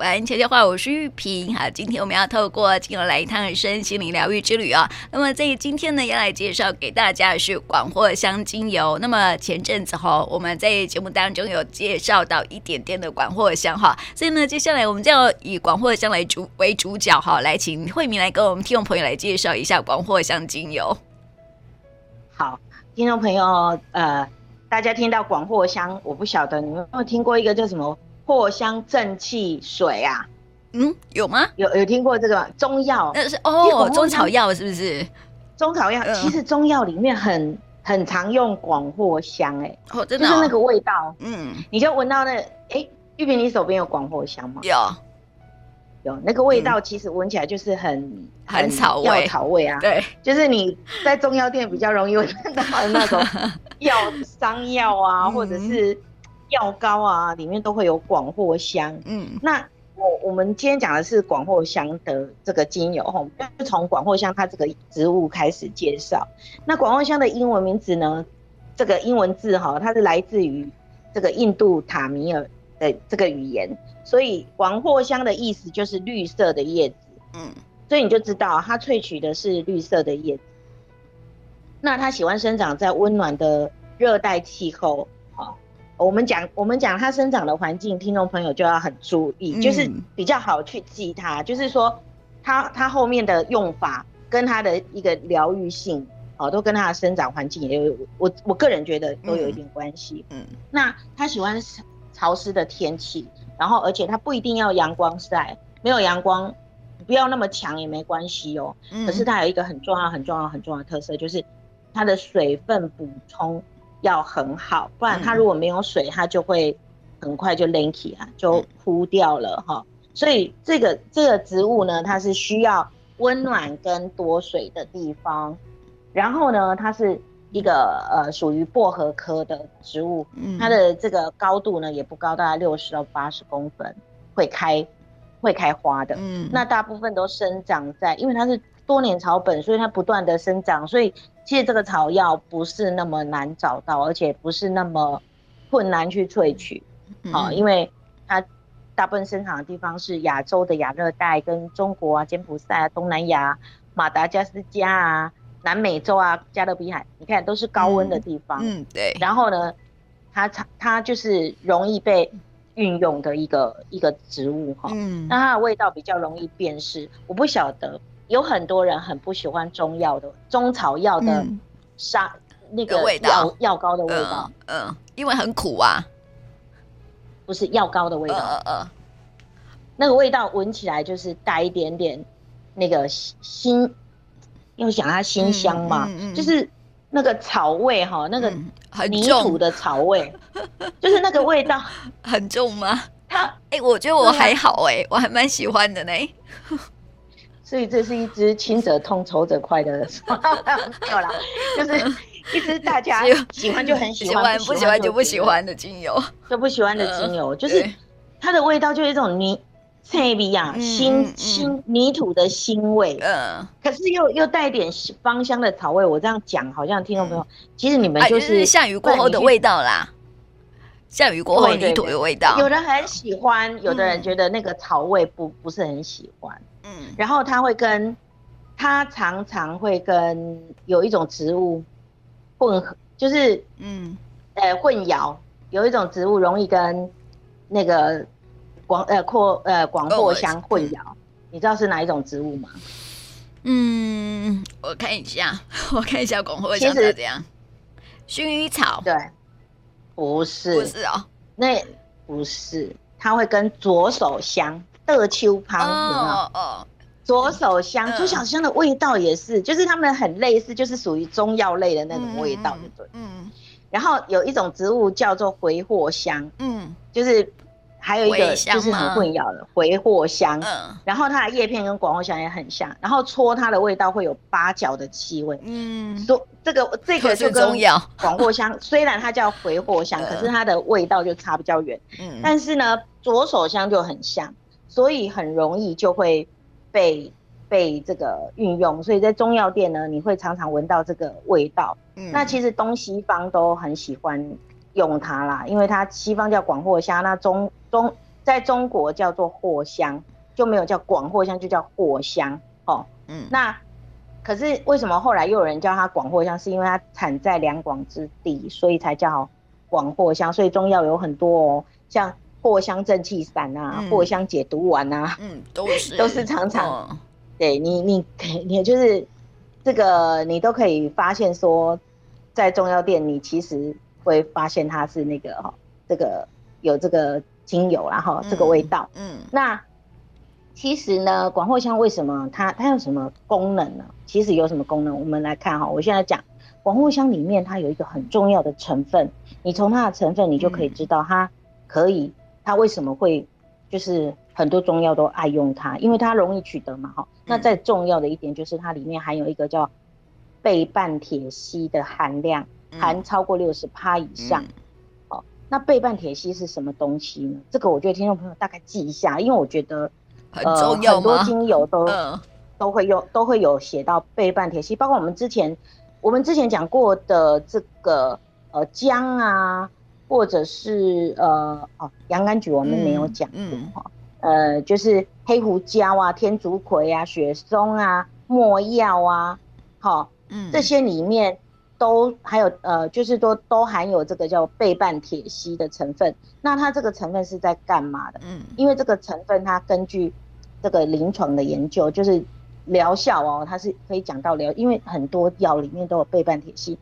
玩悄悄话，我是玉萍。好，今天我们要透过精油来一趟身心灵疗愈之旅啊、哦。那么在今天呢，要来介绍给大家的是广藿香精油。那么前阵子哈，我们在节目当中有介绍到一点点的广藿香哈，所以呢，接下来我们就要以广藿香来主为主角哈，来请慧明来跟我们听众朋友来介绍一下广藿香精油。好，听众朋友，呃，大家听到广藿香，我不晓得你们有没有听过一个叫什么？藿香正气水啊，嗯，有吗？有有听过这个吗？中药？那是哦，中草药是不是？中草药，嗯、其实中药里面很很常用广藿香、欸，哎，哦，真的、哦，就是那个味道，嗯，你就闻到那个，哎、欸，玉萍，你手边有广藿香吗？有，有那个味道，其实闻起来就是很、嗯、很草味，药草味啊，对，就是你在中药店比较容易闻到的那种 药伤药啊，或者是。药膏啊，里面都会有广藿香。嗯，那我我们今天讲的是广藿香的这个精油哈，就从广藿香它这个植物开始介绍。那广藿香的英文名字呢？这个英文字哈，它是来自于这个印度塔米尔的这个语言，所以广藿香的意思就是绿色的叶子。嗯，所以你就知道它萃取的是绿色的叶子。那它喜欢生长在温暖的热带气候。我们讲，我们讲它生长的环境，听众朋友就要很注意，嗯、就是比较好去记它。就是说它，它它后面的用法跟它的一个疗愈性，哦，都跟它的生长环境也有，我我个人觉得都有一点关系。嗯，那它喜欢潮湿的天气，然后而且它不一定要阳光晒，没有阳光不要那么强也没关系哦。嗯、可是它有一个很重要、很重要、很重要的特色，就是它的水分补充。要很好，不然它如果没有水，它就会很快就 lanky 啊，就枯掉了哈。所以这个这个植物呢，它是需要温暖跟多水的地方。然后呢，它是一个呃属于薄荷科的植物，它的这个高度呢也不高，大概六十到八十公分，会开会开花的。嗯，那大部分都生长在，因为它是多年草本，所以它不断的生长，所以。其实这个草药不是那么难找到，而且不是那么困难去萃取，好、嗯，因为它大部分生长的地方是亚洲的亚热带，跟中国啊、柬埔寨啊、东南亚、马达加斯加啊、南美洲啊、加勒比海，你看都是高温的地方。嗯，对。然后呢，它它它就是容易被运用的一个一个植物哈。嗯。那它的味道比较容易辨识，我不晓得。有很多人很不喜欢中药的中草药的沙、嗯、那个味道。药膏的味道，嗯，嗯，因为很苦啊，不是药膏的味道，呃呃，那个味道闻起来就是带一点点那个辛，因为想它辛香嘛，嗯嗯嗯、就是那个草味哈，那个泥土的草味，嗯、就是那个味道。很重吗？它哎、欸，我觉得我还好哎、欸，我还蛮喜欢的呢。所以这是一支亲者痛仇者快的，没有啦，就是一支大家喜欢就很喜欢，不喜欢就不喜欢。的精油，就不喜欢的精油，就是它的味道就是一种泥，菜味啊，腥腥泥土的腥味，嗯，可是又又带点芳香的草味。我这样讲好像听众朋友，其实你们就是下雨过后的味道啦，下雨过后泥土的味道，有人很喜欢，有的人觉得那个草味不不是很喜欢。嗯，然后它会跟，它常常会跟有一种植物混合，就是嗯，呃混淆，有一种植物容易跟那个广呃阔呃广藿香混淆，嗯、你知道是哪一种植物吗？嗯，我看一下，我看一下广藿香是怎样，薰衣草对，不是不是哦，那不是，它会跟左手香。鹤秋旁，哦哦，左手香，左手香的味道也是，就是它们很类似，就是属于中药类的那种味道，对不对？嗯。然后有一种植物叫做回藿香，嗯，就是还有一个就是很混淆的回藿香，嗯。然后它的叶片跟广藿香也很像，然后搓它的味道会有八角的气味，嗯。说这个这个就跟广藿香，虽然它叫回藿香，可是它的味道就差比较远，嗯。但是呢，左手香就很像。所以很容易就会被被这个运用，所以在中药店呢，你会常常闻到这个味道。嗯，那其实东西方都很喜欢用它啦，因为它西方叫广藿香，那中中在中国叫做藿香，就没有叫广藿香，就叫藿香。哦，嗯，那可是为什么后来又有人叫它广藿香？是因为它产在两广之地，所以才叫广藿香。所以中药有很多哦，像藿香正气散啊，藿、嗯、香解毒丸啊，嗯，都 是都是常常，哦、对你你 你就是这个你都可以发现说，在中药店你其实会发现它是那个哈，这个有这个精油然后这个味道，嗯，嗯那。其实呢，广藿香为什么它它有什么功能呢？其实有什么功能？我们来看哈，我现在讲广藿香里面它有一个很重要的成分，你从它的成分你就可以知道它可以，它为什么会就是很多中药都爱用它，因为它容易取得嘛哈。那再重要的一点就是它里面含有一个叫倍半铁烯的含量，含超过六十帕以上。哦，那倍半铁烯是什么东西呢？这个我觉得听众朋友大概记一下，因为我觉得。很重要、呃、很多精油都、嗯、都会用，都会有写到倍半铁烯，包括我们之前我们之前讲过的这个呃姜啊，或者是呃哦洋甘菊我们没有讲过哈，嗯、呃就是黑胡椒啊、天竺葵啊、雪松啊、没药啊，好、哦，嗯，这些里面都还有呃就是说都，都含有这个叫倍半铁烯的成分。那它这个成分是在干嘛的？嗯，因为这个成分它根据这个临床的研究，就是疗效哦，它是可以讲到疗，因为很多药里面都有倍半铁烯，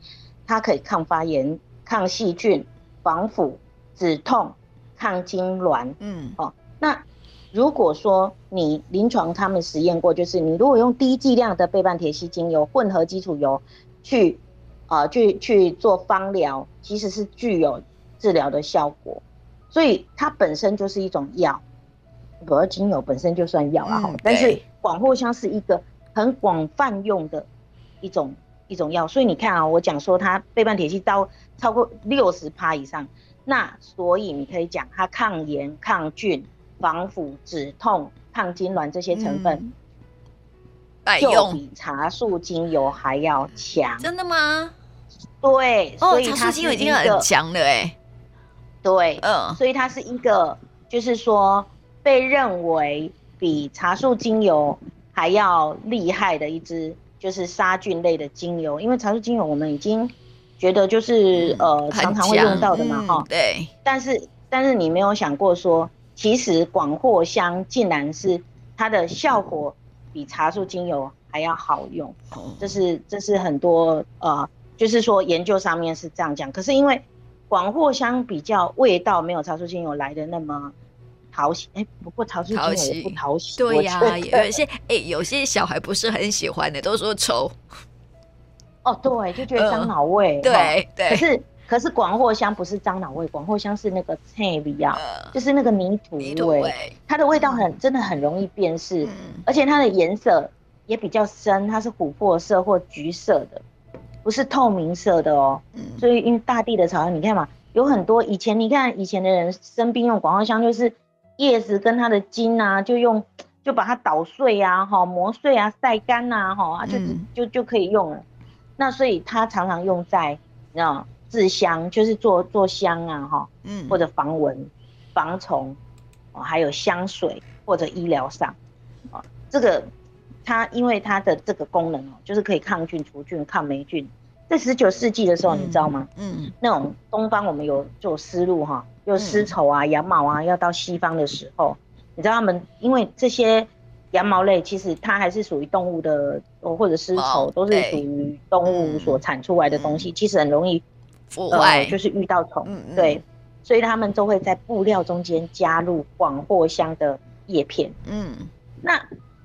它可以抗发炎、抗细菌、防腐、止痛、抗痉挛。嗯，哦，那如果说你临床他们实验过，就是你如果用低剂量的倍半萜烯精油混合基础油去啊、呃、去去做芳疗，其实是具有治疗的效果。所以它本身就是一种药，精油本身就算药了哈。嗯、但是广藿香是一个很广泛用的一种一种药，所以你看啊，我讲说它倍半萜烯到超过六十趴以上，那所以你可以讲它抗炎、抗菌、防腐、止痛、抗痉挛这些成分，嗯、就比茶树精油还要强。真的吗？对，所以茶树精油已经很强了哎、欸。对，嗯，所以它是一个，就是说被认为比茶树精油还要厉害的一支，就是杀菌类的精油。因为茶树精油我们已经觉得就是、嗯、呃常常会用到的嘛，哈、嗯，对。但是但是你没有想过说，其实广藿香竟然是它的效果比茶树精油还要好用，这是这是很多呃，就是说研究上面是这样讲。可是因为广藿香比较味道没有茶树精油来的那么讨喜，哎、欸，不过茶树精油也不讨喜。对呀、啊，有一些哎、欸，有些小孩不是很喜欢的，都说丑。哦，对，就觉得樟脑味。对、呃、对。可是可是广藿香不是樟脑味，广藿香是那个菜味啊，呃、就是那个泥土味。土味它的味道很、嗯、真的很容易辨识，嗯、而且它的颜色也比较深，它是琥珀色或橘色的。不是透明色的哦，嗯，所以因为大地的草药，你看嘛，有很多以前你看以前的人生病用广藿香，就是叶子跟它的茎啊，就用就把它捣碎啊，哈，磨碎啊，晒干呐，哈，就就就可以用了。那所以它常常用在你知道制香，就是做做香啊，哈，嗯，或者防蚊、防虫，哦，还有香水或者医疗上，啊，这个它因为它的这个功能哦，就是可以抗菌、除菌、抗霉菌。在十九世纪的时候，你知道吗？嗯，嗯，那种东方我们有做丝路哈，有丝绸啊、羊毛啊，要到西方的时候，你知道他们因为这些羊毛类其实它还是属于动物的，或者丝绸都是属于动物所产出来的东西，嗯、其实很容易腐坏、呃，就是遇到虫。对，所以他们都会在布料中间加入广藿香的叶片。嗯，那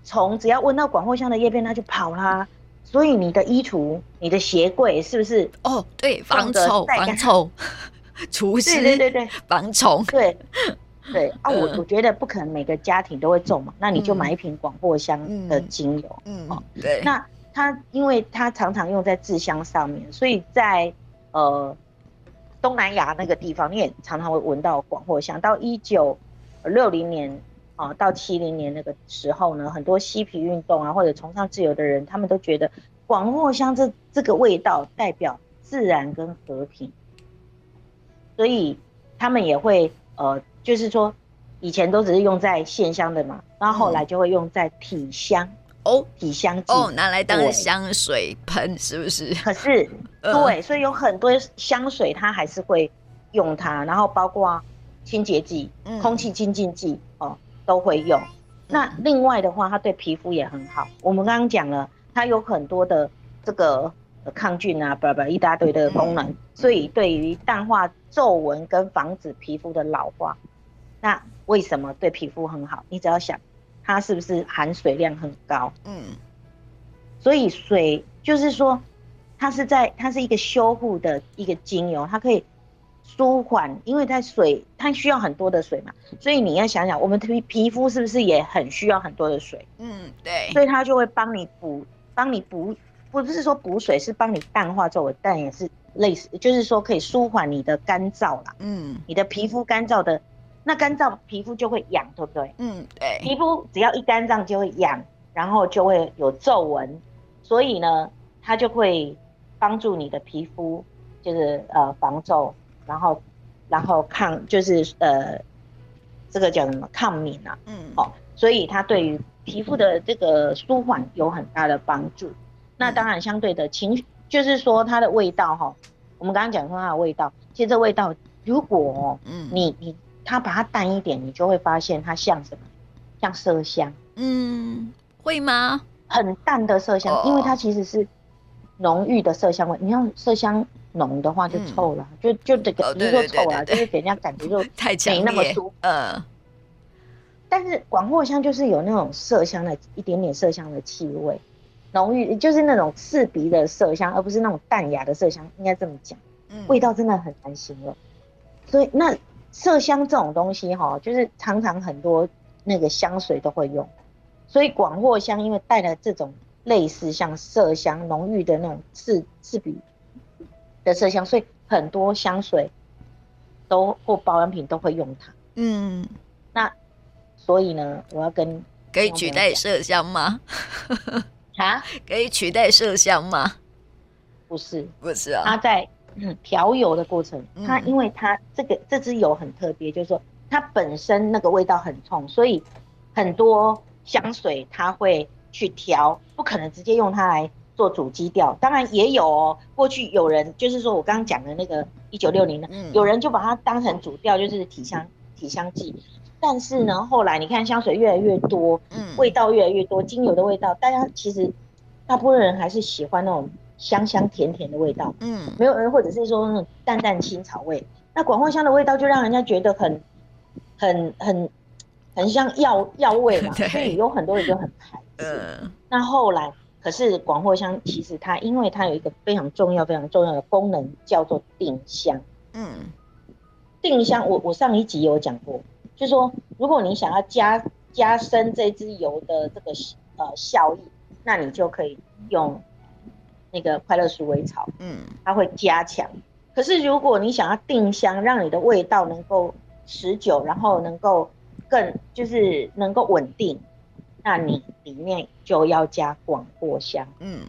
虫只要闻到广藿香的叶片，它就跑啦。所以你的衣橱、你的鞋柜是不是？哦，对，防臭、防臭，除湿，对对对对，防虫，对 对啊，我我觉得不可能每个家庭都会种嘛，那你就买一瓶广藿香的精油，嗯，哦，对，那它因为它常常用在制香上面，所以在呃东南亚那个地方，你也常常会闻到广藿香。到一九六零年。啊，到七零年那个时候呢，很多嬉皮运动啊，或者崇尚自由的人，他们都觉得广藿香这这个味道代表自然跟和平，所以他们也会呃，就是说以前都只是用在线香的嘛，然后后来就会用在体香。嗯哦，体香剂哦，拿来当香水喷是不是？可是，对，所以有很多香水它还是会用它，然后包括清洁剂、嗯、空气清净剂哦都会用。那另外的话，它对皮肤也很好。我们刚刚讲了，它有很多的这个抗菌啊，不不一大堆的功能，所以对于淡化皱纹跟防止皮肤的老化，那为什么对皮肤很好？你只要想。它是不是含水量很高？嗯，所以水就是说，它是在它是一个修护的一个精油，它可以舒缓，因为它水它需要很多的水嘛，所以你要想想，我们皮皮肤是不是也很需要很多的水？嗯，对，所以它就会帮你补，帮你补，不是说补水，是帮你淡化皱纹，但也是类似，就是说可以舒缓你的干燥啦。嗯，你的皮肤干燥的。那干燥皮肤就会痒，对不对？嗯，对。皮肤只要一干燥就会痒，然后就会有皱纹，所以呢，它就会帮助你的皮肤，就是呃防皱，然后然后抗就是呃这个叫什么抗敏啊？嗯，好、哦，所以它对于皮肤的这个舒缓有很大的帮助。那当然相对的情绪，就是说它的味道哈、哦，我们刚刚讲说它的味道，其实这味道如果嗯你你。它把它淡一点，你就会发现它像什么？像麝香。嗯，会吗？很淡的麝香，oh. 因为它其实是浓郁的麝香味。你要麝香浓的话就臭了，嗯、就就这个，不是说臭了，就是给人家感觉就 没那么舒服。嗯。但是广藿香就是有那种麝香的一点点麝香的气味，浓郁就是那种刺鼻的麝香，而不是那种淡雅的麝香，应该这么讲。嗯。味道真的很难形容，所以那。麝香这种东西哈，就是常常很多那个香水都会用，所以广藿香因为带了这种类似像麝香浓郁的那种刺刺鼻的麝香，所以很多香水都或保养品都会用它。嗯，那所以呢，我要跟可以取代麝香吗？啊，可以取代麝香吗？不是，不是啊，它在。嗯，调油的过程，它因为它这个这支油很特别，就是说它本身那个味道很冲，所以很多香水它会去调，不可能直接用它来做主基调。当然也有哦，过去有人就是说我刚刚讲的那个一九六零的，有人就把它当成主调，就是体香体香剂。但是呢，后来你看香水越来越多，嗯，味道越来越多，精油的味道，大家其实大部分人还是喜欢那种。香香甜甜的味道，嗯，没有人或者是说那种淡淡青草味，那广藿香的味道就让人家觉得很、很、很、很像药药味嘛，所以有很多人就很排斥。嗯，那后来，可是广藿香其实它因为它有一个非常重要、非常重要的功能，叫做定香。嗯，定香，我我上一集有讲过，就是说如果你想要加加深这支油的这个呃效益，那你就可以用。那个快乐鼠尾草，嗯，它会加强。可是如果你想要定香，让你的味道能够持久，然后能够更就是能够稳定，那你里面就要加广藿香，嗯，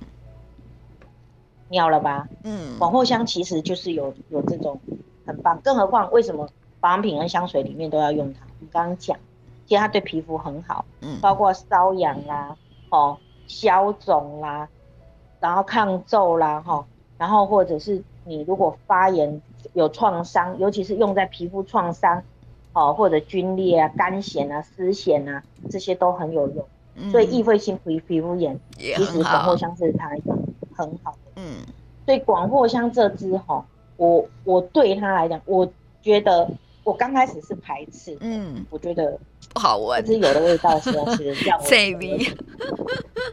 妙了吧？嗯，广藿香其实就是有有这种很棒，更何况为什么保养品跟香水里面都要用它？你刚刚讲，其实它对皮肤很好，嗯，包括瘙痒啦，哦，消肿啦。然后抗皱啦，哈，然后或者是你如果发炎有创伤，尤其是用在皮肤创伤，哦，或者皲裂啊、干癬啊、丝癬啊，这些都很有用。嗯、所以异位性皮皮肤炎，其实广藿香是它一个很好的。嗯，所以广藿香这支哈，我我对它来讲，我觉得我刚开始是排斥，嗯，我觉得不好闻，这支油的味道是要是让我。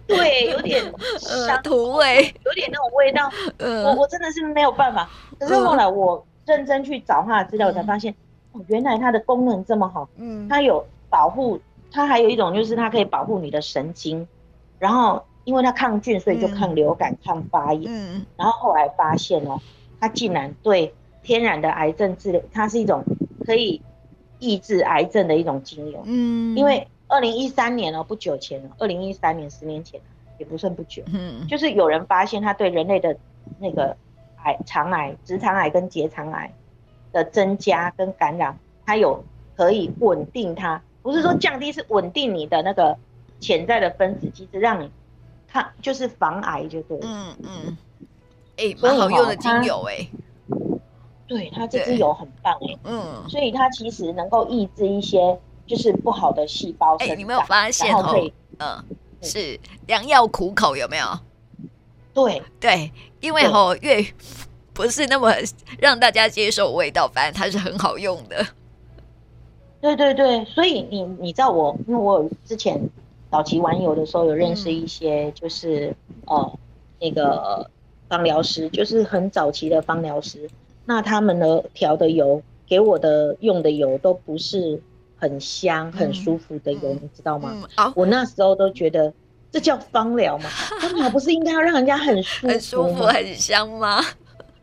对，有点 香土味，有点那种味道。呃、我我真的是没有办法。可是后来我认真去找它的资料，我才发现，嗯、哦，原来它的功能这么好。嗯，它有保护，它还有一种就是它可以保护你的神经。然后因为它抗菌，所以就抗流感、嗯、抗发炎。嗯，然后后来发现哦，它竟然对天然的癌症治疗，它是一种可以抑制癌症的一种精油。嗯，因为。二零一三年哦，不久前哦，二零一三年十年前也不算不久，嗯，就是有人发现它对人类的那个癌、肠癌、直肠癌跟结肠癌的增加跟感染，它有可可以稳定它，不是说降低，是稳定你的那个潜在的分子，其实让你它就是防癌就对了。嗯嗯，哎、欸，蛮好用的精油哎、欸。对，它这支油很棒哎、欸。嗯，所以它其实能够抑制一些就是不好的细胞生长。哎、欸，你没有发现哦？嗯，是良药苦口有没有？对对，因为吼越不是那么让大家接受味道，反正它是很好用的。对对对，所以你你知道我，因为我有之前早期玩油的时候，有认识一些就是、嗯、呃那个芳疗师，就是很早期的芳疗师。那他们的调的油给我的用的油都不是很香、嗯、很舒服的油，嗯、你知道吗？嗯、我那时候都觉得。这叫芳疗吗？芳疗不是应该要让人家很舒服、很舒服、很香吗？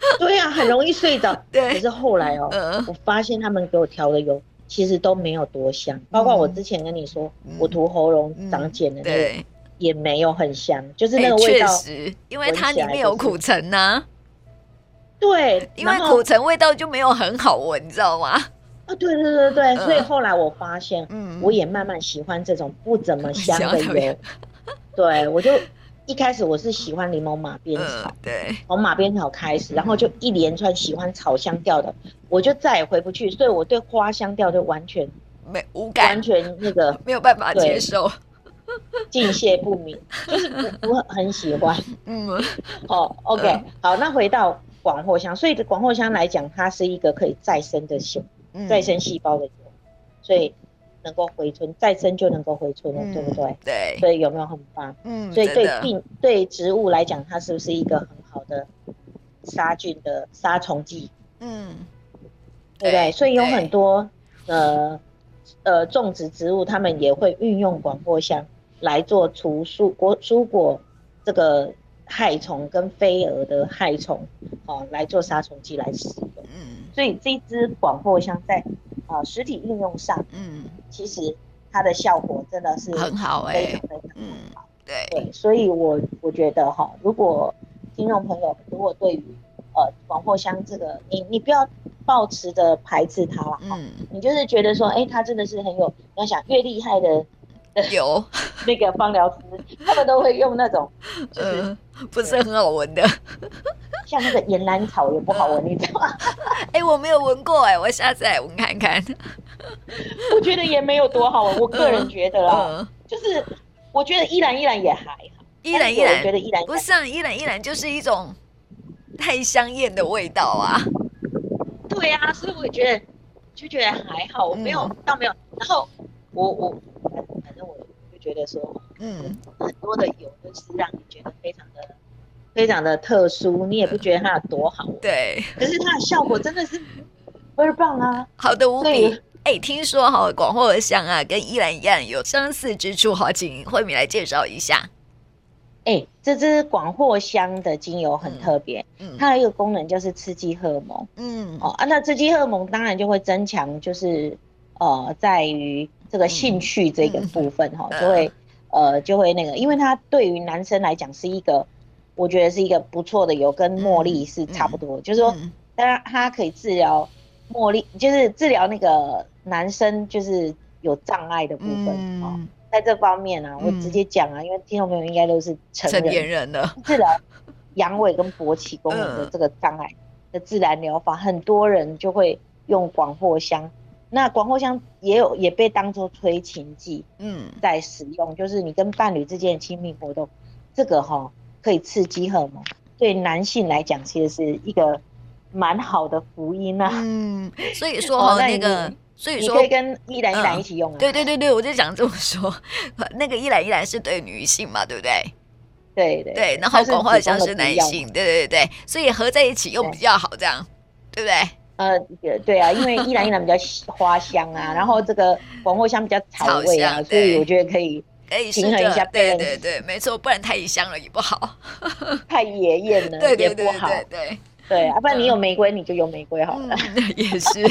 对呀、啊，很容易睡着。对。可是后来哦，呃、我发现他们给我调的油其实都没有多香，嗯、包括我之前跟你说，嗯、我涂喉咙长茧的那个也没有很香，嗯、就是那个味道、欸。实，因为它里面有苦橙呢、啊。对，因为苦橙味道就没有很好闻，你知道吗？啊，对对对对，呃、所以后来我发现，嗯，我也慢慢喜欢这种不怎么香的油。对，我就一开始我是喜欢柠檬马鞭草，对，从马鞭草开始，然后就一连串喜欢草香调的，我就再也回不去，所以我对花香调就完全没无感，完全那个 没有办法接受，敬谢不敏，就是不不很喜欢。嗯，哦，OK，好，那回到广藿香，所以广藿香来讲，它是一个可以再生的细再生细胞的油，所以。能够回春，再生就能够回春了，嗯、对不对？对，所以有没有很棒？嗯，所以对病对植物来讲，它是不是一个很好的杀菌的杀虫剂？嗯，对不对？所以有很多呃呃种植植物，他们也会运用广藿香来做除蔬果蔬果这个害虫跟飞蛾的害虫，哦，来做杀虫剂来使用。嗯，所以这支广藿香在。啊，实体应用上，嗯，其实它的效果真的是很好哎，非常非常好，嗯，对。对，所以我我觉得哈，如果听众朋友如果对于呃广藿香这个，你你不要抱持着排斥它了，嗯，你就是觉得说，哎，它真的是很有，你要想越厉害的有 那个芳疗师，他们都会用那种，就是不是很好闻的。像那个岩兰草也不好闻，你知道吗？哎，我没有闻过哎，我下次来闻看看。我觉得也没有多好闻，我个人觉得啦，就是我觉得依然依然也还好。依然依然，觉得依兰不是啊，依然依然就是一种太香艳的味道啊。对啊，所以我觉得就觉得还好，我没有倒没有。然后我我觉得说，嗯，很多的油都是让你觉得非常的。非常的特殊，你也不觉得它有多好，对，可是它的效果真的是倍儿棒啊，好的无比。哎、欸，听说哈广藿香啊，跟依兰一样有相似之处，好，请慧敏来介绍一下。哎、欸，这支广藿香的精油很特别，嗯，它的一个功能就是刺激荷尔蒙，嗯，哦啊，那刺激荷尔蒙当然就会增强，就是呃，在于这个兴趣这个部分哈，就会呃就会那个，因为它对于男生来讲是一个。我觉得是一个不错的油，跟茉莉是差不多，就是说，当然它可以治疗茉莉，就是治疗那个男生就是有障碍的部分啊。在这方面呢、啊，我直接讲啊，嗯、因为听众朋友应该都是成，成年人了，治疗阳痿跟勃起功能的这个障碍的自然疗法，嗯、很多人就会用广藿香。那广藿香也有也被当做催情剂，嗯，在使用，就是你跟伴侣之间的亲密活动，这个哈、哦。可以刺激荷尔蒙，对男性来讲，其实是一个蛮好的福音啊。嗯，所以说哈，哦、那个，所以说可以跟依兰依兰一起用啊。对对对对，我就想这么说，那个依兰依兰是对女性嘛，对不对？对对对，然后广藿香是男性，对对对对，所以合在一起用比较好，这样，对不对？呃，对啊，因为依兰依兰比较花香啊，然后这个广藿香比较草味啊，所以我觉得可以。可以平衡一下，对对对，没错，不然太香了也不好，太野艳了也不好，对对。对，啊，不然你有玫瑰你就用玫瑰好了，也是，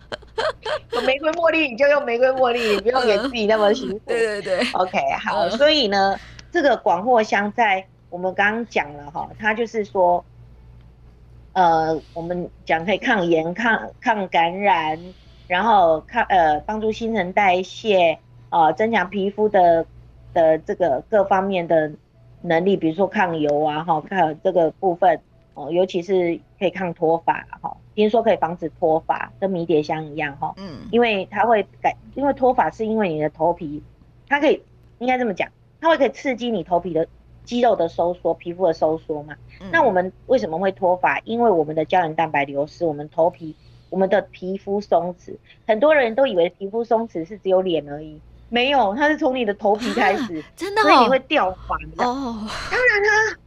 有玫瑰茉莉你就用玫瑰茉莉，你不用给自己那么辛苦，对对对，OK，好，所以呢，这个广藿香在我们刚刚讲了哈，它就是说，呃，我们讲可以抗炎、抗抗感染。然后抗呃帮助新陈代谢，呃增强皮肤的的这个各方面的能力，比如说抗油啊哈，抗这个部分哦，尤其是可以抗脱发哈，听说可以防止脱发，跟迷迭香一样哈，嗯，因为它会改，因为脱发是因为你的头皮，它可以应该这么讲，它会可以刺激你头皮的肌肉的收缩，皮肤的收缩嘛，嗯，那我们为什么会脱发？因为我们的胶原蛋白流失，我们头皮。我们的皮肤松弛，很多人都以为皮肤松弛是只有脸而已，没有，它是从你的头皮开始，真的，所以你会掉发哦。当然啦，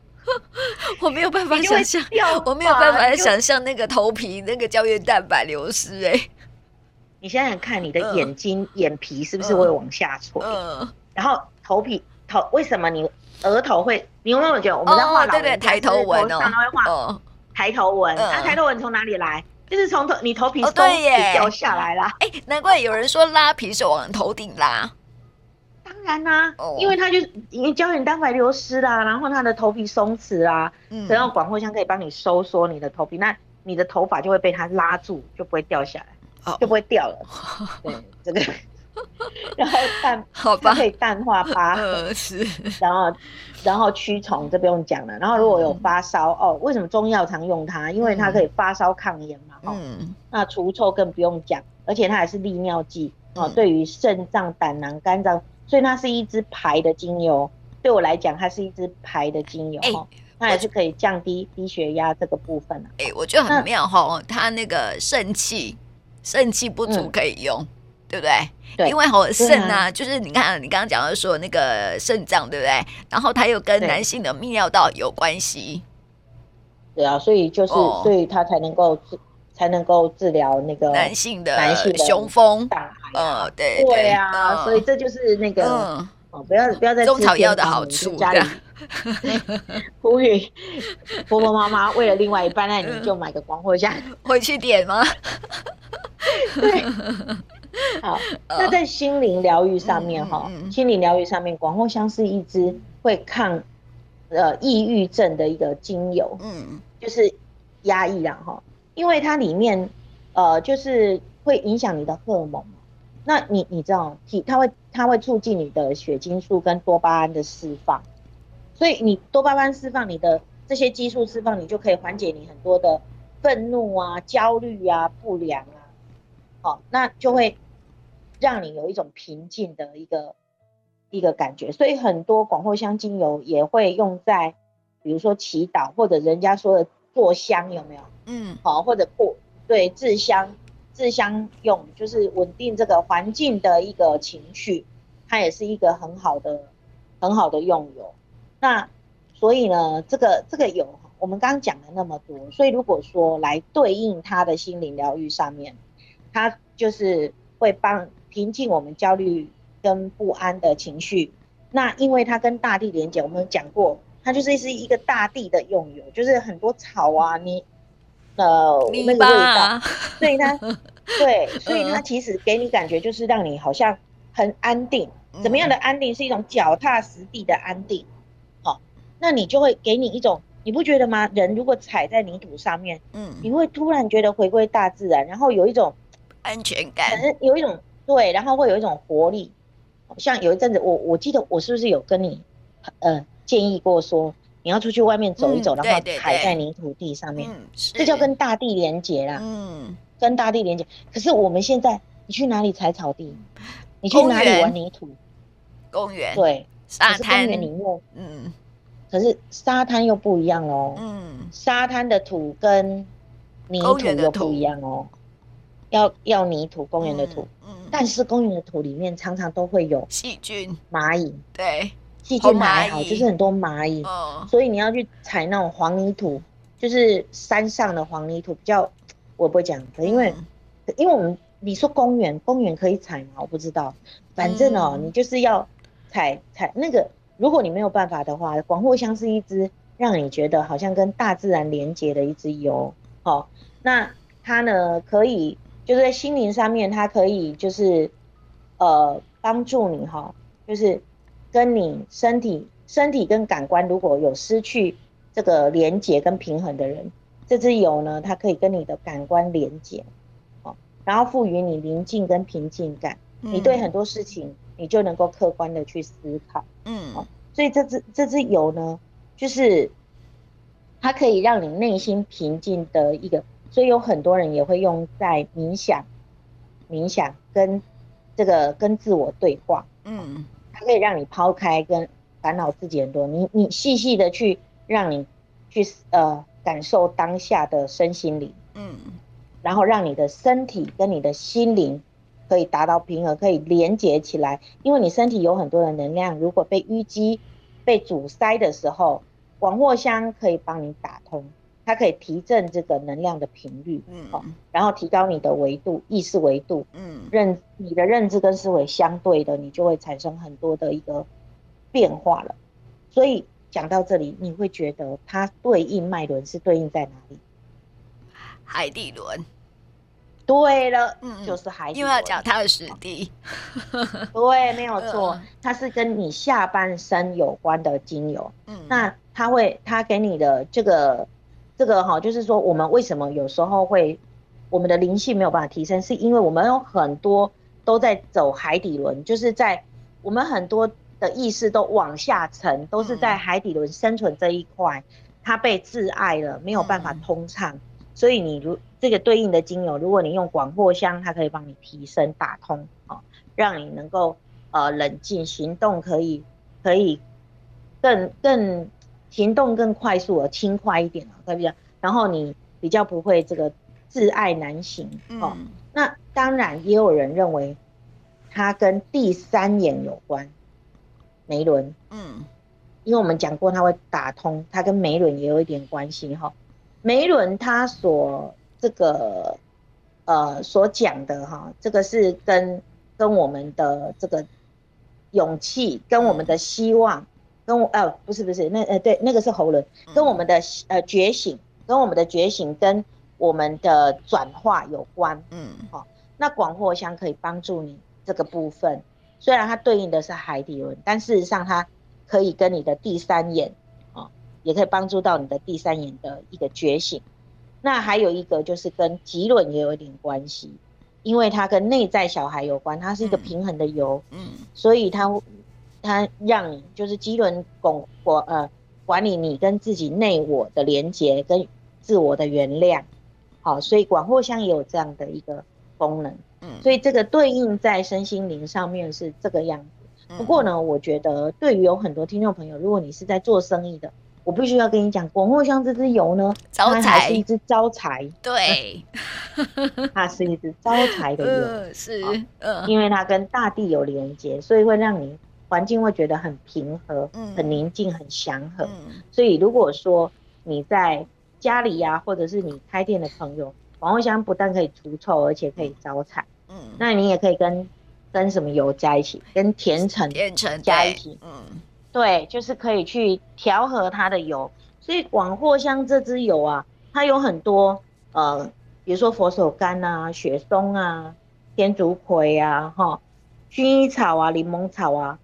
我没有办法想象，我没有办法想象那个头皮那个胶原蛋白流失哎。你想想看你的眼睛眼皮是不是会往下垂？嗯，然后头皮头为什么你额头会？你有没有觉得我们在画老人抬头纹哦？抬头纹，那抬头纹从哪里来？就是从头你头皮松掉下来啦，哎、欸，难怪有人说拉皮是往头顶拉。当然啦、啊，oh. 因为它就因为胶原蛋白流失啦，然后它的头皮松弛啦，嗯，然后广藿香可以帮你收缩你的头皮，那你的头发就会被它拉住，就不会掉下来，oh. 就不会掉了。对，这个。然后淡，好吧，可以淡化疤痕，是，然后，然后驱虫，这不用讲了。然后如果有发烧、嗯、哦，为什么中药常用它？因为它可以发烧抗炎嘛，嗯，哦、那除臭更不用讲，而且它还是利尿剂哦，对于肾脏、胆囊、肝脏，所以它是一支排的精油。对我来讲，它是一支排的精油，欸、它也是可以降低低血压这个部分哎、欸，我觉得很妙哈，它那个肾气，肾气不足可以用。嗯对不对？对，因为好肾啊，就是你看你刚刚讲的说那个肾脏，对不对？然后它又跟男性的泌尿道有关系。对啊，所以就是，哦、所以它才能够治，才能够治疗那个男性的男性的雄风。嗯，对对啊，嗯、所以这就是那个、嗯、哦，不要不要再中草药的好处。家里呼吁婆婆妈妈为了另外一半，那你就买个广藿香回去点吗？对。好，那在心灵疗愈上面哈，嗯嗯嗯、心灵疗愈上面，广藿香是一支会抗呃抑郁症的一个精油，嗯，就是压抑啊哈，因为它里面呃就是会影响你的荷尔蒙，那你你知道，它会它会促进你的血清素跟多巴胺的释放，所以你多巴胺释放，你的这些激素释放，你就可以缓解你很多的愤怒啊、焦虑啊、不良啊。好、哦，那就会让你有一种平静的一个一个感觉，所以很多广藿香精油也会用在，比如说祈祷或者人家说的做香有没有？嗯，好、哦，或者过对制香制香用，就是稳定这个环境的一个情绪，它也是一个很好的很好的用油。那所以呢，这个这个油我们刚刚讲了那么多，所以如果说来对应他的心灵疗愈上面。它就是会帮平静我们焦虑跟不安的情绪。那因为它跟大地连接，我们讲过，它就是是一个大地的用油，就是很多草啊，你呃那个味道，所以它对，所以它其实给你感觉就是让你好像很安定。怎么样的安定？是一种脚踏实地的安定。好，那你就会给你一种，你不觉得吗？人如果踩在泥土上面，嗯，你会突然觉得回归大自然，然后有一种。安全感，可能有一种对，然后会有一种活力。像有一阵子，我我记得我是不是有跟你呃建议过说，你要出去外面走一走，嗯、然后踩在泥土地上面，嗯、这叫跟大地连接啦。嗯，跟大地连接。可是我们现在，你去哪里踩草地？你去哪里玩泥土？公园。对，沙滩公园里面。嗯。可是沙滩又不一样哦。嗯。沙滩的土跟泥土又不一样哦。要要泥土，公园的土，嗯嗯、但是公园的土里面常常都会有细菌、蚂蚁，对，细菌还好，就是很多蚂蚁，哦、所以你要去采那种黄泥土，就是山上的黄泥土，比较我不会讲，因为、嗯、因为我们你说公园，公园可以采吗？我不知道，反正哦，嗯、你就是要采采那个，如果你没有办法的话，广藿香是一支让你觉得好像跟大自然连接的一支油，好，那它呢可以。就是在心灵上面，它可以就是，呃，帮助你哈，就是跟你身体、身体跟感官如果有失去这个连接跟平衡的人，这支油呢，它可以跟你的感官连接，哦，然后赋予你宁静跟平静感，嗯、你对很多事情你就能够客观的去思考。嗯，哦、所以这支这支油呢，就是它可以让你内心平静的一个，所以有很多人也会用在冥想，冥想跟这个跟自我对话。嗯，它可以让你抛开跟烦恼自己很多，你你细细的去让你去呃感受当下的身心灵。嗯。然后让你的身体跟你的心灵可以达到平衡，可以连接起来。因为你身体有很多的能量，如果被淤积、被阻塞的时候，广藿香可以帮你打通，它可以提振这个能量的频率，嗯，好，然后提高你的维度、意识维度，嗯，认你的认知跟思维相对的，你就会产生很多的一个变化了。所以讲到这里，你会觉得它对应脉轮是对应在哪里？海底轮，对了，嗯，就是海底轮，因为要脚踏实地，对，没有错，它是跟你下半身有关的精油，嗯，那它会，它给你的这个，这个哈，就是说，我们为什么有时候会，我们的灵性没有办法提升，是因为我们有很多都在走海底轮，就是在我们很多的意识都往下沉，都是在海底轮生存这一块，它被挚爱了，没有办法通畅。所以你如这个对应的精油，如果你用广藿香，它可以帮你提升打通啊，让你能够呃冷静行动，可以可以更更行动更快速而轻快一点啊，对不对？然后你比较不会这个自爱难行哦。嗯、那当然也有人认为它跟第三眼有关，梅轮，嗯，因为我们讲过它会打通，它跟梅轮也有一点关系哈。眉轮它所这个呃所讲的哈，这个是跟跟我们的这个勇气，跟我们的希望，跟我呃不是不是那呃对那个是喉轮，跟我们的呃觉醒，跟我们的觉醒跟我们的转化有关，嗯，好，那广藿香可以帮助你这个部分，虽然它对应的是海底轮，但事实上它可以跟你的第三眼。也可以帮助到你的第三眼的一个觉醒。那还有一个就是跟脊轮也有一点关系，因为它跟内在小孩有关，它是一个平衡的油，嗯，所以它它让你就是基轮管管呃管理你跟自己内我的连接跟自我的原谅。好，所以广藿香也有这样的一个功能，嗯，所以这个对应在身心灵上面是这个样子。不过呢，我觉得对于有很多听众朋友，如果你是在做生意的。我必须要跟你讲，广藿香这支油呢，招财，它还是一支招财。对，它是一支招财的油，呃、是，呃、因为它跟大地有连接，所以会让你环境会觉得很平和、嗯、很宁静、很祥和。嗯、所以如果说你在家里呀、啊，或者是你开店的朋友，广藿香不但可以除臭，而且可以招财。嗯，那你也可以跟跟什么油加一起？跟甜橙甜橙加一起。嗯。对，就是可以去调和它的油，所以广藿香这支油啊，它有很多呃，比如说佛手柑啊、雪松啊、天竺葵啊、哈、薰衣草啊、柠檬草啊、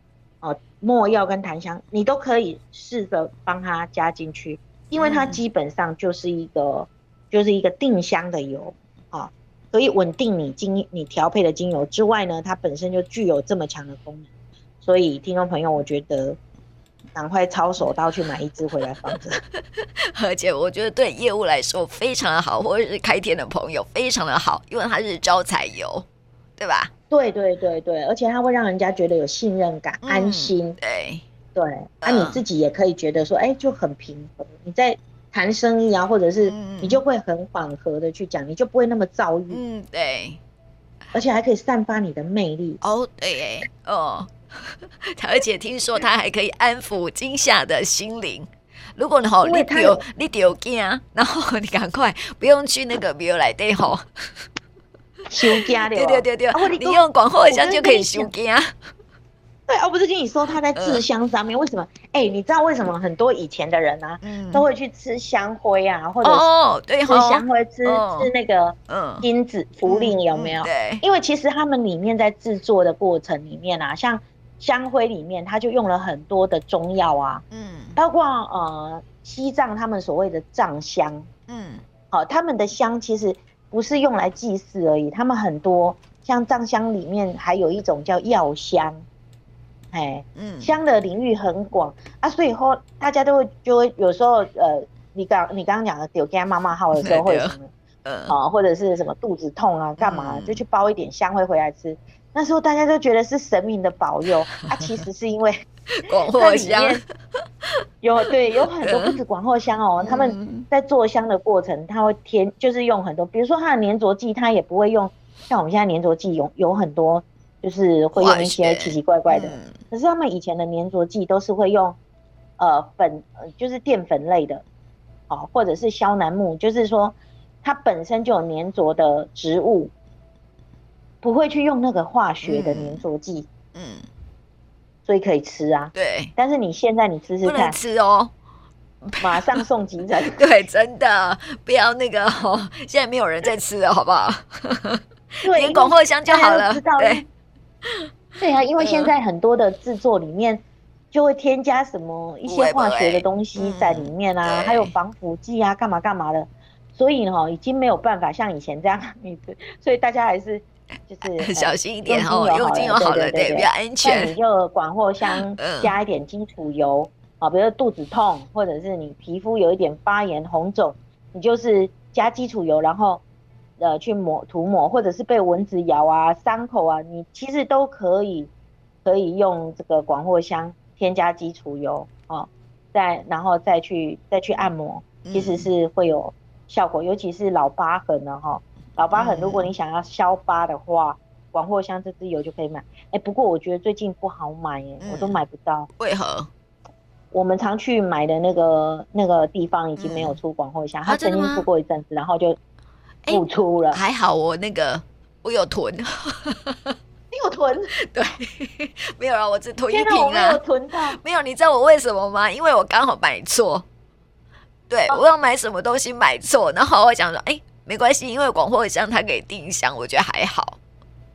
哦、呃，没药跟檀香，你都可以试着帮它加进去，因为它基本上就是一个、嗯、就是一个定香的油啊，可以稳定你精你调配的精油之外呢，它本身就具有这么强的功能，所以听众朋友，我觉得。赶快抄手刀去买一支回来放着，而且我觉得对业务来说非常的好，或者是开店的朋友非常的好，因为它是招财油，对吧？对对对对，而且它会让人家觉得有信任感、嗯、安心。对对，那、嗯啊、你自己也可以觉得说，哎，就很平和。你在谈生意啊，或者是你就会很缓和的去讲，你就不会那么躁郁。嗯，对。而且还可以散发你的魅力。哦，对，哦。而且听说它还可以安抚惊吓的心灵。如果你吼，你丢你丢惊，然后你赶快不用去那个庙来对吼，收惊对对。对对，你用广藿香就可以收家。对，我不是跟你说他在制香上面为什么？哎，你知道为什么很多以前的人啊，都会去吃香灰啊，或者是吃香灰，吃吃那个嗯。金子茯苓有没有？对，因为其实他们里面在制作的过程里面啊，像。香灰里面，它就用了很多的中药啊，嗯，包括呃西藏他们所谓的藏香，嗯，好，他们的香其实不是用来祭祀而已，他们很多像藏香里面还有一种叫药香，哎，嗯，香的领域很广啊，所以后大家都会就会有时候呃，你刚你刚刚讲的有跟妈妈号的时候会有什么，嗯，啊，或者是什么肚子痛啊，干嘛就去包一点香灰回来吃，那时候大家都觉得是神明的保佑 啊，其实是因为 广藿香。有对有很多不止广藿香哦，他们在做香的过程，他会添就是用很多，比如说它的粘着剂，他也不会用像我们现在粘着剂有有很多。就是会用一些奇奇怪怪的，嗯、可是他们以前的粘着剂都是会用，呃粉，就是淀粉类的，哦，或者是肖楠木，就是说它本身就有粘着的植物，不会去用那个化学的粘着剂，嗯，所以可以吃啊，对。但是你现在你吃吃看，吃哦，马上送急诊，对，真的不要那个哦，现在没有人在吃了，好不好？对，连广藿香就好了，对。对啊，因为现在很多的制作里面就会添加什么一些化学的东西在里面啊，还有防腐剂啊，干嘛干嘛的，所以哈，已经没有办法像以前这样，所以大家还是就是 小心一点哦，用精油好了，对，比较安全。你就广藿香加一点基础油啊，比如说肚子痛，或者是你皮肤有一点发炎红肿，你就是加基础油，然后。呃，去抹涂抹，或者是被蚊子咬啊，伤口啊，你其实都可以，可以用这个广藿香添加基础油哦，再然后再去再去按摩，其实是会有效果，嗯、尤其是老疤痕了哈，老疤痕如果你想要消疤的话，广藿、嗯、香这支油就可以买。哎，不过我觉得最近不好买耶，嗯、我都买不到。为何？我们常去买的那个那个地方已经没有出广藿香，他、嗯、曾经出过一阵子，然后就。不出了，还好我那个我有囤，你有囤？对，没有啊，我只囤一瓶啊，没有囤到，没有。你知道我为什么吗？因为我刚好买错，对，哦、我要买什么东西买错，然后我想说，哎、欸，没关系，因为广藿香它可以定香，我觉得还好，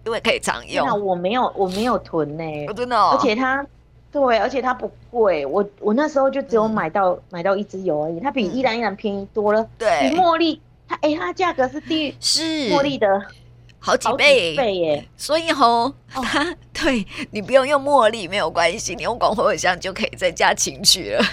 因为可以常用。那我没有，我没有囤呢、欸，我真的、哦，而且它对，而且它不贵，我我那时候就只有买到、嗯、买到一支油而已，它比依兰依兰便宜多了，对，比茉莉。哎、欸，它价格是低于是。茉莉的好几倍，倍耶，所以吼，它、哦、对你不用用茉莉没有关系，你用广藿香就可以再加情趣了。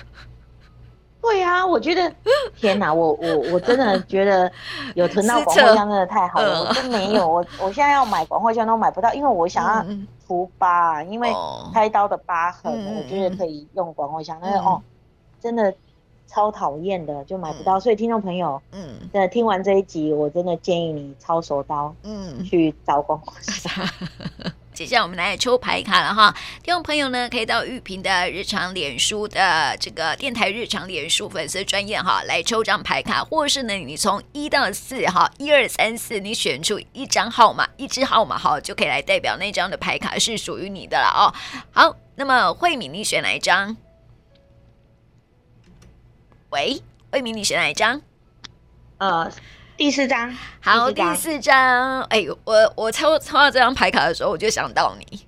对啊，我觉得 天哪，我我我真的觉得有囤到 广藿香真的太好了，我真没有，我我现在要买广藿香都买不到，因为我想要除疤，因为开刀的疤痕，嗯、我觉得可以用广藿香，但是哦，真的。超讨厌的，就买不到，嗯、所以听众朋友，嗯，的听完这一集，我真的建议你抄手刀，嗯，去找广藿香。接下来我们来抽牌卡了哈，听众朋友呢，可以到玉萍的日常脸书的这个电台日常脸书粉丝专页哈，来抽张牌卡，或是呢，你从一到四哈，一二三四，你选出一张号码，一支号码哈，就可以来代表那张的牌卡是属于你的了哦。好，那么慧敏，你选哪一张？喂，慧敏，你选哪一张？呃，第四张。好，第四张。哎，我我抽抽到这张牌卡的时候，我就想到你。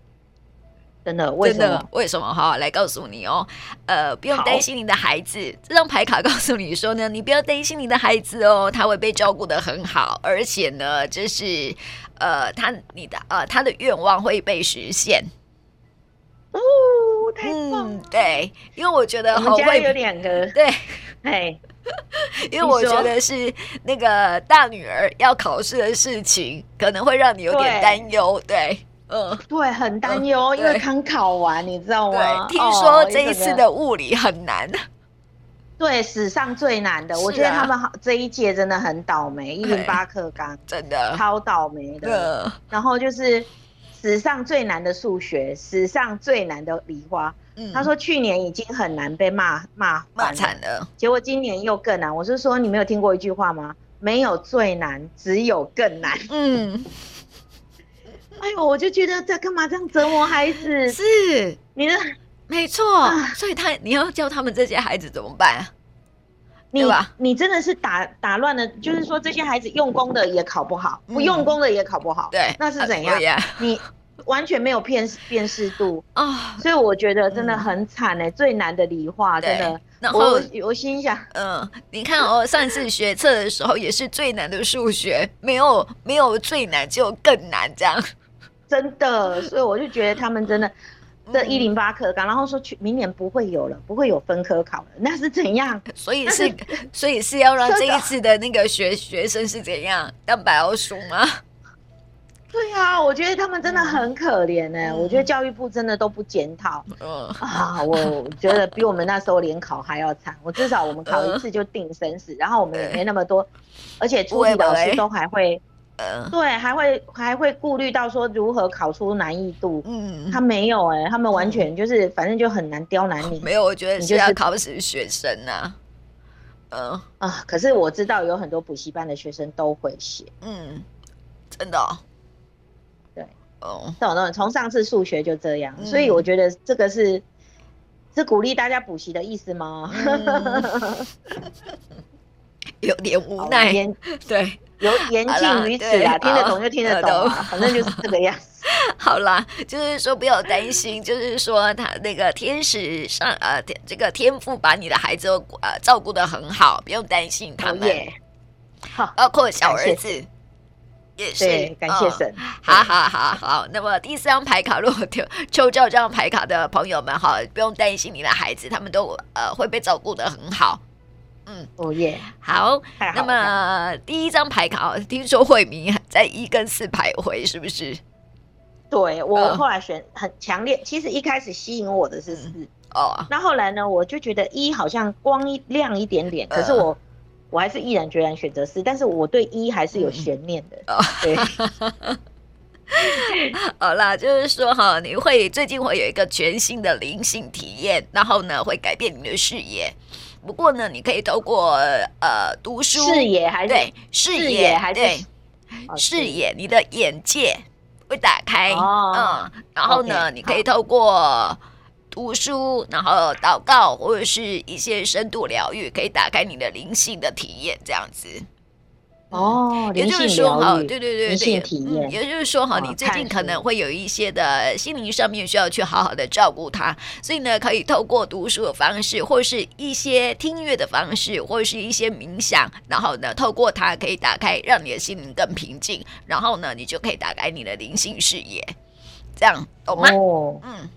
真的？为什么？真的？为什么？好，来告诉你哦。呃，不用担心你的孩子。好这张牌卡告诉你说呢，你不要担心你的孩子哦，他会被照顾的很好，而且呢，就是呃，他你的呃，他的愿望会被实现。哦，太棒了。嗯，对，因为我觉得好们家有两个。对。哎，因为我觉得是那个大女儿要考试的事情，可能会让你有点担忧。对，嗯，对，很担忧，因为刚考完，你知道吗？听说这一次的物理很难，对，史上最难的。我觉得他们好这一届真的很倒霉，一零八课纲真的超倒霉的。然后就是史上最难的数学，史上最难的理化。他说去年已经很难被骂骂骂惨了，结果今年又更难。我是说，你没有听过一句话吗？没有最难，只有更难。嗯，哎呦，我就觉得在干嘛这样折磨孩子？是你的没错，所以他你要教他们这些孩子怎么办啊？你吧？你真的是打打乱了，就是说这些孩子用功的也考不好，不用功的也考不好。对，那是怎样？你。完全没有辨辨识度啊，所以我觉得真的很惨哎，最难的理化真的然后我我心想，嗯，你看哦，上次学测的时候也是最难的数学，没有没有最难，只有更难这样。真的，所以我就觉得他们真的。这一零八课纲，然后说去明年不会有了，不会有分科考了，那是怎样？所以是，所以是要让这一次的那个学学生是怎样当白老鼠吗？对啊，我觉得他们真的很可怜呢、欸嗯。我觉得教育部真的都不检讨。嗯啊，我觉得比我们那时候联考还要惨。我至少我们考一次就定生死，嗯、然后我们也没那么多，而且出题老师都还会。对，还会还会顾虑到说如何考出难易度。嗯，他没有哎、欸，他们完全就是、嗯、反正就很难刁难你。没有，我觉得是要考死学生呐、啊。嗯啊，可是我知道有很多补习班的学生都会写。嗯，真的、哦。对，哦，懂懂。从上次数学就这样、嗯，所以我觉得这个是是鼓励大家补习的意思吗？嗯、有点无奈。对。有言尽于此啊，听得懂就听得懂啊，反正就是这个样子。好啦，就是说不要担心，就是说他那个天使上呃，这个天父把你的孩子呃照顾的很好，不用担心他们。好，包括小儿子也是，感谢神。好好好好，那么第四张牌卡，如果抽抽到这张牌卡的 朋友们，好，不用担心你的孩子，他们都呃会被照顾的很好。嗯，哦耶，好，那么第一张牌卡，听说慧敏在一跟四徘徊，是不是？对，我后来选很强烈，其实一开始吸引我的是四、嗯、哦。那后来呢，我就觉得一好像光一亮一点点，可是我、呃、我还是毅然决然选择四，但是我对一还是有悬念的。哦、对，好啦，就是说哈，你会最近会有一个全新的灵性体验，然后呢，会改变你的视野。不过呢，你可以透过呃读书视野还是对视野，还是视野，你的眼界会打开、哦、嗯，然后呢，okay, 你可以透过读书，然后祷告或者是一些深度疗愈，可以打开你的灵性的体验，这样子。哦，也就是说哈，对对对对，体验、嗯，也就是说哈，你最近可能会有一些的心灵上面需要去好好的照顾它，所以呢，可以透过读书的方式，或是一些听音乐的方式，或者是一些冥想，然后呢，透过它可以打开，让你的心灵更平静，然后呢，你就可以打开你的灵性视野，这样懂吗？哦，嗯，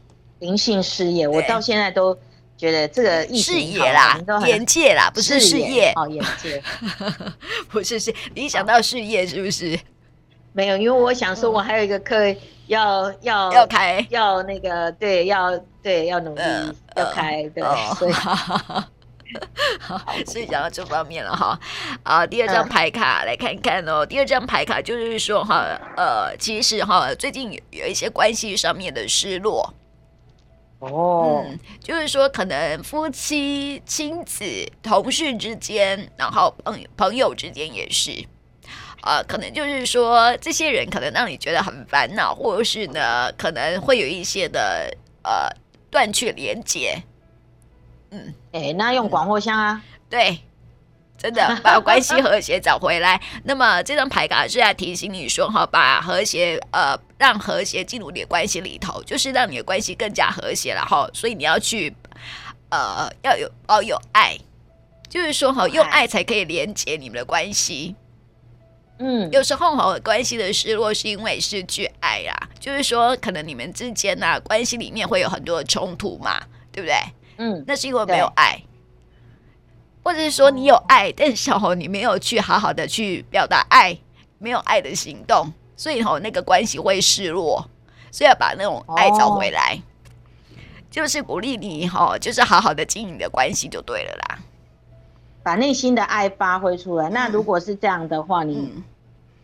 灵性事业，我到现在都。觉得这个视野啦，眼界啦，不是事业哦，眼界 不是是，你想到事业是不是？没有，因为我想说，我还有一个课要要要开，要那个对，要对要努力要开，对，所以好，所以讲到这方面了哈。啊，第二张牌卡来看看哦，第二张牌卡就是说哈，呃，其实哈，最近有有一些关系上面的失落。哦，嗯，就是说，可能夫妻、亲子、同事之间，然后朋朋友之间也是，呃，可能就是说，这些人可能让你觉得很烦恼，或者是呢，可能会有一些的呃断去连接。嗯，哎，那用广藿香啊，对。真的把关系和谐找回来。那么这张牌卡是要提醒你说哈，把和谐呃，让和谐进入你的关系里头，就是让你的关系更加和谐了哈。所以你要去呃，要有哦有爱，就是说哈，用爱才可以连接你们的关系。嗯，有时候哈，关系的失落是因为失去爱啦，就是说可能你们之间呐、啊，关系里面会有很多的冲突嘛，对不对？嗯，那是因为没有爱。或者是说你有爱，但是哦，你没有去好好的去表达爱，没有爱的行动，所以吼，那个关系会失落，所以要把那种爱找回来，哦、就是鼓励你吼，就是好好的经营的关系就对了啦，把内心的爱发挥出来。那如果是这样的话，你、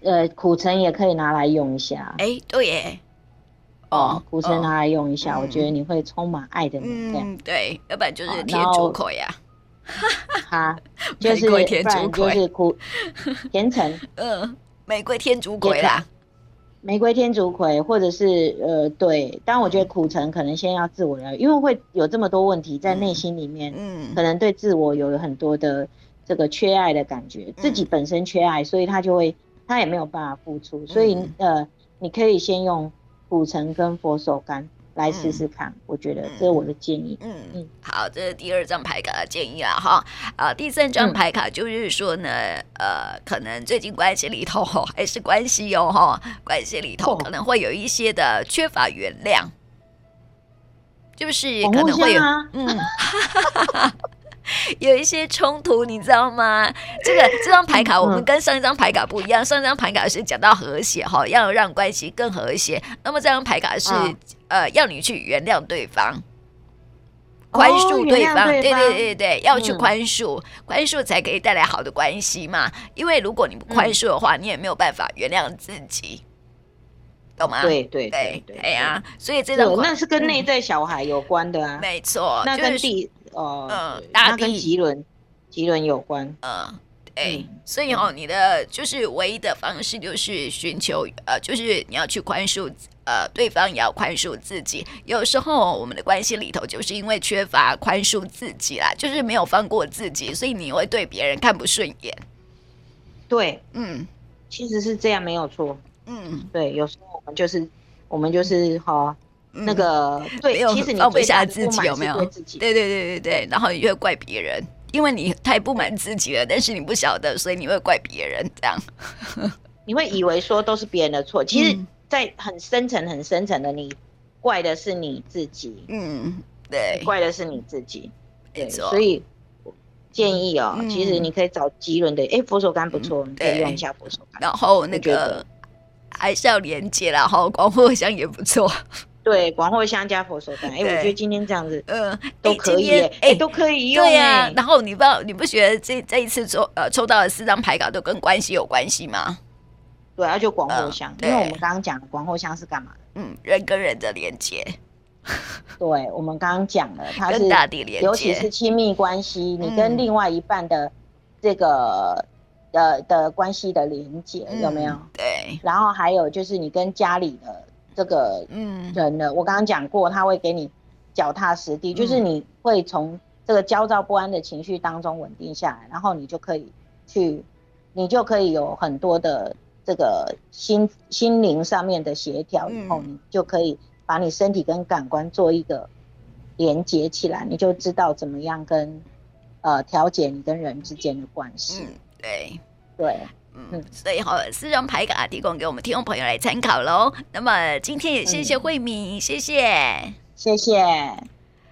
嗯、呃苦橙也可以拿来用一下。哎，对耶，哦，苦橙拿来用一下，哦、我觉得你会充满爱的能量。嗯，对，要不然就是天竺葵呀。哈，就是不然就是苦 甜橙，嗯，玫瑰天竺葵啦，玫瑰天竺葵，或者是呃，对，但我觉得苦橙可能先要自我疗愈，因为会有这么多问题在内心里面，嗯，可能对自我有很多的这个缺爱的感觉，自己本身缺爱，所以他就会他也没有办法付出，所以呃，你可以先用苦橙跟佛手柑来试试看，嗯、我觉得这是我的建议。嗯嗯，好，这是第二张牌卡的建议啊。哈。啊，第三张牌卡就是说呢，嗯、呃，可能最近关系里头 还是关系哦，哈，关系里头可能会有一些的缺乏原谅，就是可能会有，嗯。有一些冲突，你知道吗？这个这张牌卡我们跟上一张牌卡不一样，上一张牌卡是讲到和谐哈，要让关系更和谐。那么这张牌卡是、哦、呃，要你去原谅对方，宽恕对方，对对对对对，要去宽恕，宽恕才可以带来好的关系嘛。因为如果你不宽恕的话，你也没有办法原谅自己，懂吗？对对对对，哎呀，所以这种那是跟内在小孩有关的啊，没错，那跟第。哦，嗯，那跟吉轮，吉轮有关，嗯，对，所以哦，你的就是唯一的方式就是寻求，呃，就是你要去宽恕，呃，对方也要宽恕自己。有时候我们的关系里头就是因为缺乏宽恕自己啦，就是没有放过自己，所以你会对别人看不顺眼。对，嗯，其实是这样，没有错。嗯，对，有时候我们就是，我们就是哈。那个对，其实你放不下自己有没有？对对对对对，然后你会怪别人，因为你太不满自己了，但是你不晓得，所以你会怪别人这样。你会以为说都是别人的错，其实，在很深层、很深层的你，怪的是你自己。嗯，对，怪的是你自己。对。所以建议哦，其实你可以找吉轮的，哎，佛手柑不错，你可以用一下佛手柑。然后那个还是要连接啦，然后广藿香也不错。对，广藿香加佛手柑，哎，我觉得今天这样子，嗯，都可以，哎，都可以用，对呀。然后你不知道，你不觉得这这一次抽呃抽到的四张牌卡都跟关系有关系吗？对啊，就广藿香，因为我们刚刚讲的广藿香是干嘛？嗯，人跟人的连接。对，我们刚刚讲了，它是跟大地连接，尤其是亲密关系，你跟另外一半的这个的的关系的连接有没有？对。然后还有就是你跟家里的。这个嗯人呢，我刚刚讲过，他会给你脚踏实地，就是你会从这个焦躁不安的情绪当中稳定下来，然后你就可以去，你就可以有很多的这个心心灵上面的协调，以后你就可以把你身体跟感官做一个连接起来，你就知道怎么样跟呃调节你跟人之间的关系。嗯，对对。嗯，所以好，四张牌卡提供给我们听众朋友来参考喽。那么今天也谢谢慧敏，嗯、谢谢，谢谢。